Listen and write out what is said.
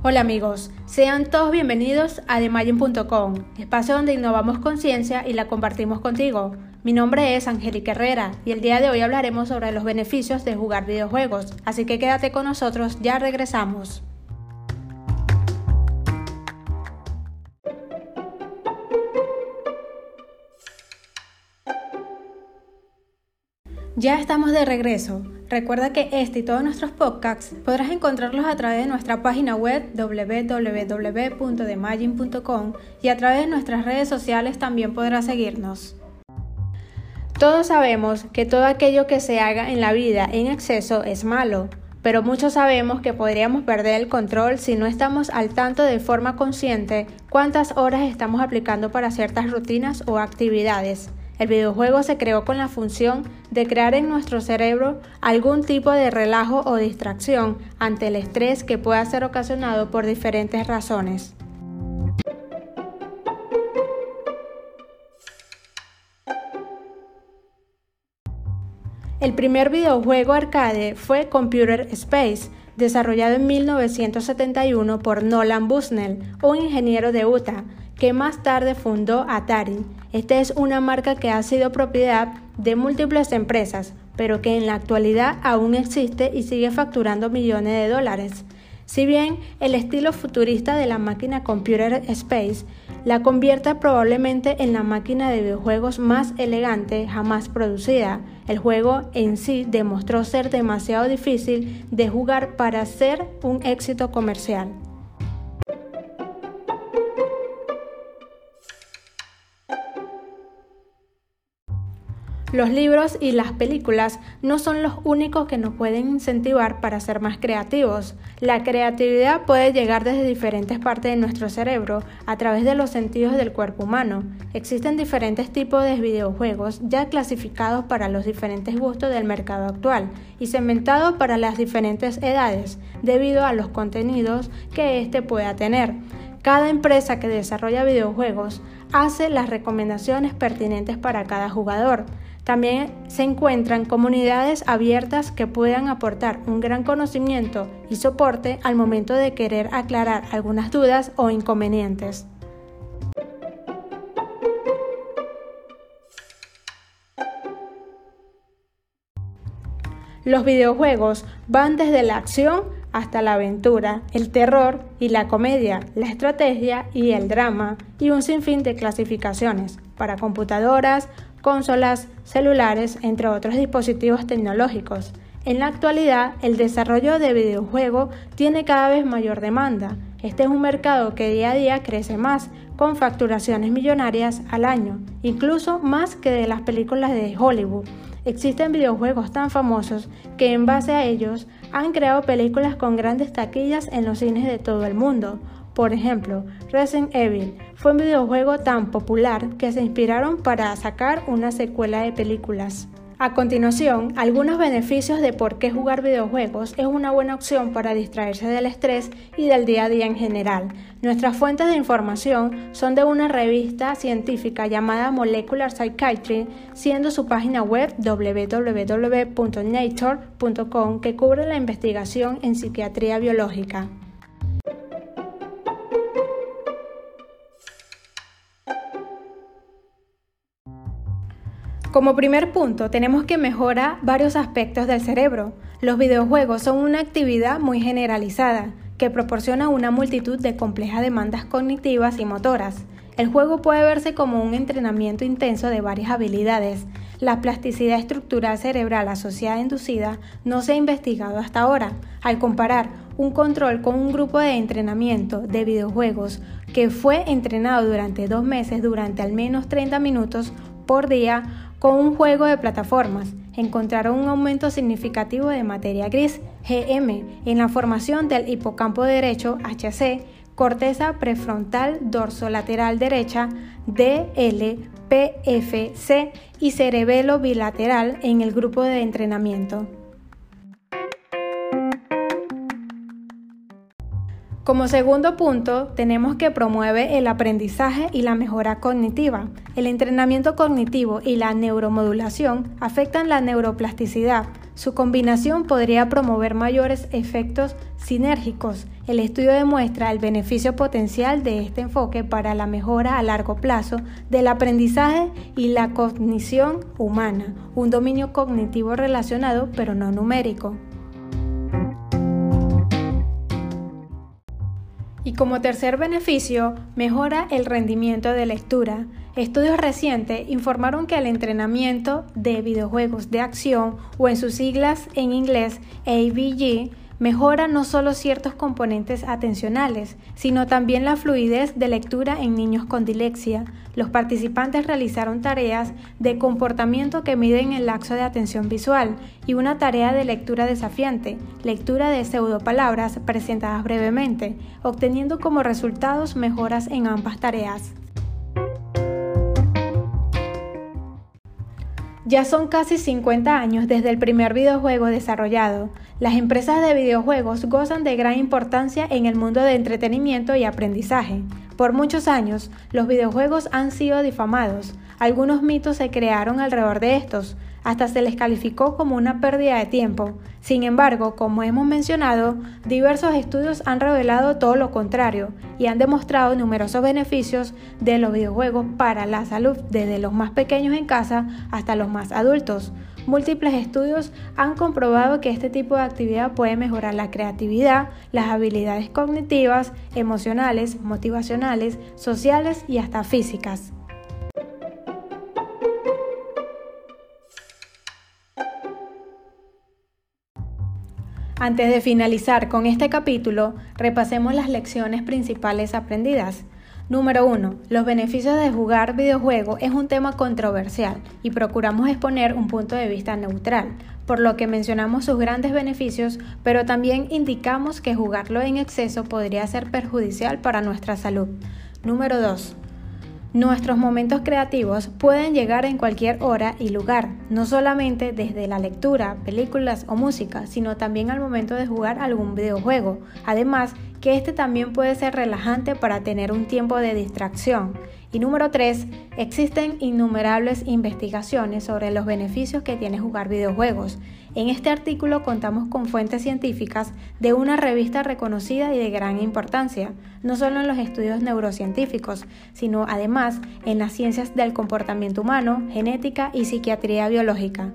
Hola amigos, sean todos bienvenidos a TheMagin.com, espacio donde innovamos conciencia y la compartimos contigo. Mi nombre es Angélica Herrera y el día de hoy hablaremos sobre los beneficios de jugar videojuegos, así que quédate con nosotros, ya regresamos. Ya estamos de regreso. Recuerda que este y todos nuestros podcasts podrás encontrarlos a través de nuestra página web www.demagin.com y a través de nuestras redes sociales también podrás seguirnos. Todos sabemos que todo aquello que se haga en la vida en exceso es malo, pero muchos sabemos que podríamos perder el control si no estamos al tanto de forma consciente cuántas horas estamos aplicando para ciertas rutinas o actividades. El videojuego se creó con la función de crear en nuestro cerebro algún tipo de relajo o distracción ante el estrés que pueda ser ocasionado por diferentes razones. El primer videojuego arcade fue Computer Space, desarrollado en 1971 por Nolan Bushnell, un ingeniero de Utah, que más tarde fundó Atari. Esta es una marca que ha sido propiedad de múltiples empresas, pero que en la actualidad aún existe y sigue facturando millones de dólares. Si bien el estilo futurista de la máquina Computer Space la convierte probablemente en la máquina de videojuegos más elegante jamás producida, el juego en sí demostró ser demasiado difícil de jugar para ser un éxito comercial. Los libros y las películas no son los únicos que nos pueden incentivar para ser más creativos. La creatividad puede llegar desde diferentes partes de nuestro cerebro a través de los sentidos del cuerpo humano. Existen diferentes tipos de videojuegos ya clasificados para los diferentes gustos del mercado actual y segmentados para las diferentes edades debido a los contenidos que éste pueda tener. Cada empresa que desarrolla videojuegos hace las recomendaciones pertinentes para cada jugador. También se encuentran comunidades abiertas que puedan aportar un gran conocimiento y soporte al momento de querer aclarar algunas dudas o inconvenientes. Los videojuegos van desde la acción hasta la aventura, el terror y la comedia, la estrategia y el drama, y un sinfín de clasificaciones para computadoras, consolas, celulares, entre otros dispositivos tecnológicos. En la actualidad, el desarrollo de videojuegos tiene cada vez mayor demanda. Este es un mercado que día a día crece más, con facturaciones millonarias al año, incluso más que de las películas de Hollywood. Existen videojuegos tan famosos que en base a ellos han creado películas con grandes taquillas en los cines de todo el mundo. Por ejemplo, Resident Evil fue un videojuego tan popular que se inspiraron para sacar una secuela de películas. A continuación, algunos beneficios de por qué jugar videojuegos es una buena opción para distraerse del estrés y del día a día en general. Nuestras fuentes de información son de una revista científica llamada Molecular Psychiatry, siendo su página web www.nature.com que cubre la investigación en psiquiatría biológica. Como primer punto, tenemos que mejorar varios aspectos del cerebro. Los videojuegos son una actividad muy generalizada que proporciona una multitud de complejas demandas cognitivas y motoras. El juego puede verse como un entrenamiento intenso de varias habilidades. La plasticidad estructural cerebral asociada inducida no se ha investigado hasta ahora. Al comparar un control con un grupo de entrenamiento de videojuegos que fue entrenado durante dos meses durante al menos 30 minutos por día, con un juego de plataformas, encontraron un aumento significativo de materia gris, GM, en la formación del hipocampo derecho, HC, corteza prefrontal dorsolateral derecha, DL, PFC y cerebelo bilateral en el grupo de entrenamiento. Como segundo punto, tenemos que promueve el aprendizaje y la mejora cognitiva. El entrenamiento cognitivo y la neuromodulación afectan la neuroplasticidad. Su combinación podría promover mayores efectos sinérgicos. El estudio demuestra el beneficio potencial de este enfoque para la mejora a largo plazo del aprendizaje y la cognición humana, un dominio cognitivo relacionado pero no numérico. Y como tercer beneficio, mejora el rendimiento de lectura. Estudios recientes informaron que el entrenamiento de videojuegos de acción o en sus siglas en inglés ABG mejora no solo ciertos componentes atencionales, sino también la fluidez de lectura en niños con dilexia. Los participantes realizaron tareas de comportamiento que miden el laxo de atención visual y una tarea de lectura desafiante, lectura de pseudopalabras presentadas brevemente, obteniendo como resultados mejoras en ambas tareas. Ya son casi 50 años desde el primer videojuego desarrollado. Las empresas de videojuegos gozan de gran importancia en el mundo de entretenimiento y aprendizaje. Por muchos años, los videojuegos han sido difamados. Algunos mitos se crearon alrededor de estos, hasta se les calificó como una pérdida de tiempo. Sin embargo, como hemos mencionado, diversos estudios han revelado todo lo contrario y han demostrado numerosos beneficios de los videojuegos para la salud, desde los más pequeños en casa hasta los más adultos. Múltiples estudios han comprobado que este tipo de actividad puede mejorar la creatividad, las habilidades cognitivas, emocionales, motivacionales, sociales y hasta físicas. Antes de finalizar con este capítulo, repasemos las lecciones principales aprendidas. Número 1. Los beneficios de jugar videojuegos es un tema controversial y procuramos exponer un punto de vista neutral, por lo que mencionamos sus grandes beneficios, pero también indicamos que jugarlo en exceso podría ser perjudicial para nuestra salud. Número 2. Nuestros momentos creativos pueden llegar en cualquier hora y lugar, no solamente desde la lectura, películas o música, sino también al momento de jugar algún videojuego. Además, que este también puede ser relajante para tener un tiempo de distracción. Y número 3, existen innumerables investigaciones sobre los beneficios que tiene jugar videojuegos. En este artículo contamos con fuentes científicas de una revista reconocida y de gran importancia, no solo en los estudios neurocientíficos, sino además en las ciencias del comportamiento humano, genética y psiquiatría biológica.